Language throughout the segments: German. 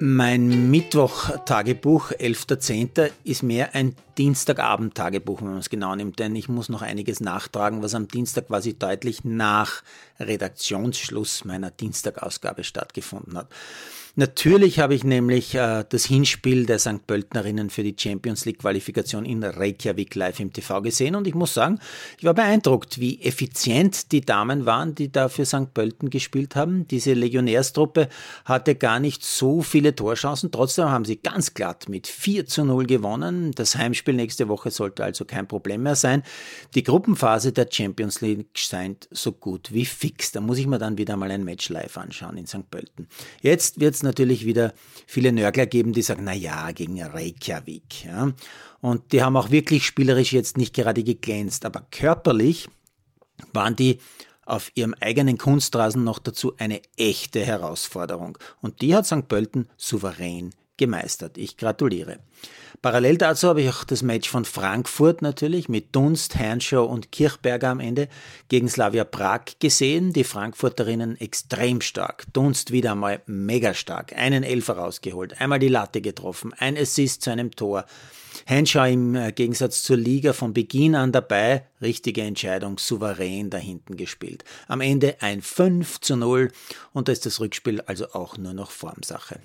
Mein Mittwoch-Tagebuch, 11.10., ist mehr ein Dienstagabend-Tagebuch, wenn man es genau nimmt, denn ich muss noch einiges nachtragen, was am Dienstag quasi deutlich nach Redaktionsschluss meiner Dienstagausgabe stattgefunden hat. Natürlich habe ich nämlich äh, das Hinspiel der St. Pöltnerinnen für die Champions League Qualifikation in Reykjavik live im TV gesehen und ich muss sagen, ich war beeindruckt, wie effizient die Damen waren, die da für St. Pölten gespielt haben. Diese Legionärstruppe hatte gar nicht so viele Torchancen, trotzdem haben sie ganz glatt mit 4 zu 0 gewonnen. Das Heimspiel nächste Woche sollte also kein Problem mehr sein. Die Gruppenphase der Champions League scheint so gut wie fix. Da muss ich mir dann wieder mal ein Match live anschauen in St. Pölten. Jetzt wird es natürlich wieder viele Nörgler geben, die sagen, na ja, gegen Reykjavik. Ja. Und die haben auch wirklich spielerisch jetzt nicht gerade geglänzt, aber körperlich waren die auf ihrem eigenen Kunstrasen noch dazu eine echte Herausforderung. Und die hat St. Pölten souverän gemeistert. Ich gratuliere. Parallel dazu habe ich auch das Match von Frankfurt natürlich mit Dunst, Hernschow und Kirchberger am Ende gegen Slavia Prag gesehen. Die Frankfurterinnen extrem stark. Dunst wieder einmal mega stark. Einen Elfer rausgeholt, einmal die Latte getroffen, ein Assist zu einem Tor. Henshaw im äh, Gegensatz zur Liga von Beginn an dabei, richtige Entscheidung, souverän dahinten gespielt. Am Ende ein 5 zu 0 und da ist das Rückspiel also auch nur noch Formsache.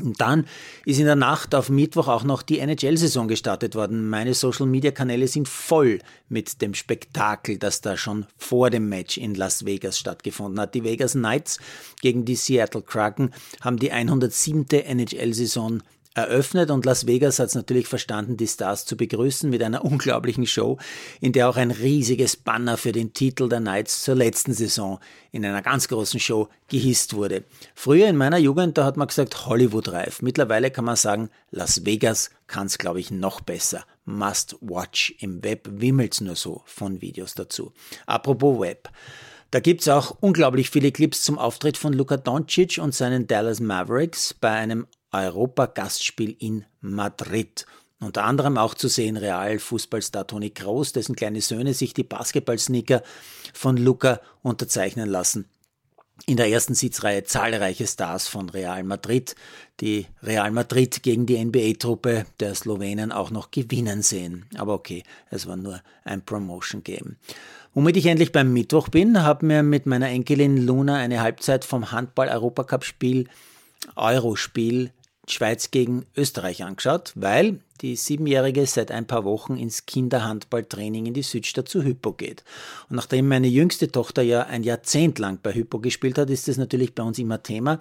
Und dann ist in der Nacht auf Mittwoch auch noch die NHL-Saison gestartet worden. Meine Social-Media-Kanäle sind voll mit dem Spektakel, das da schon vor dem Match in Las Vegas stattgefunden hat. Die Vegas Knights gegen die Seattle Kraken haben die 107. NHL-Saison eröffnet und Las Vegas hat es natürlich verstanden, die Stars zu begrüßen mit einer unglaublichen Show, in der auch ein riesiges Banner für den Titel der Knights zur letzten Saison in einer ganz großen Show gehisst wurde. Früher in meiner Jugend, da hat man gesagt Hollywood reif. Mittlerweile kann man sagen, Las Vegas kann es, glaube ich, noch besser. Must watch. Im Web wimmelt's nur so von Videos dazu. Apropos Web. Da gibt's auch unglaublich viele Clips zum Auftritt von Luka Doncic und seinen Dallas Mavericks bei einem Europa-Gastspiel in Madrid. Unter anderem auch zu sehen Real-Fußballstar Toni Kroos, dessen kleine Söhne sich die Basketballsneaker von Luca unterzeichnen lassen. In der ersten Sitzreihe zahlreiche Stars von Real Madrid, die Real Madrid gegen die NBA-Truppe der Slowenen auch noch gewinnen sehen. Aber okay, es war nur ein Promotion-Game. Womit ich endlich beim Mittwoch bin, habe mir mit meiner Enkelin Luna eine Halbzeit vom Handball-Europacup-Spiel Eurospiel Schweiz gegen Österreich angeschaut, weil die Siebenjährige seit ein paar Wochen ins Kinderhandballtraining in die Südstadt zu Hypo geht. Und nachdem meine jüngste Tochter ja ein Jahrzehnt lang bei Hypo gespielt hat, ist das natürlich bei uns immer Thema.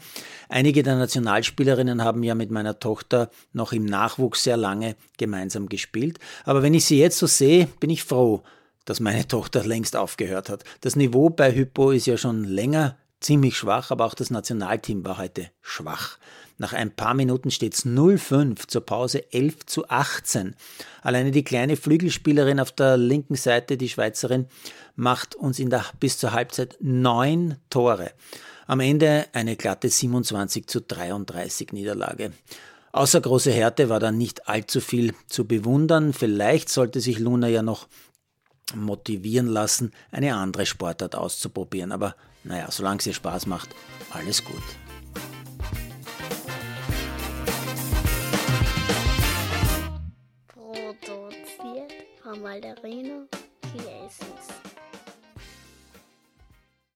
Einige der Nationalspielerinnen haben ja mit meiner Tochter noch im Nachwuchs sehr lange gemeinsam gespielt. Aber wenn ich sie jetzt so sehe, bin ich froh, dass meine Tochter längst aufgehört hat. Das Niveau bei Hypo ist ja schon länger ziemlich schwach, aber auch das Nationalteam war heute schwach. Nach ein paar Minuten steht es 0-5, zur Pause 11 zu 18. Alleine die kleine Flügelspielerin auf der linken Seite, die Schweizerin, macht uns in der, bis zur Halbzeit neun Tore. Am Ende eine glatte 27 zu 33 Niederlage. Außer große Härte war dann nicht allzu viel zu bewundern. Vielleicht sollte sich Luna ja noch motivieren lassen, eine andere Sportart auszuprobieren. Aber naja, solange es ihr Spaß macht, alles gut. Produziert von Malderino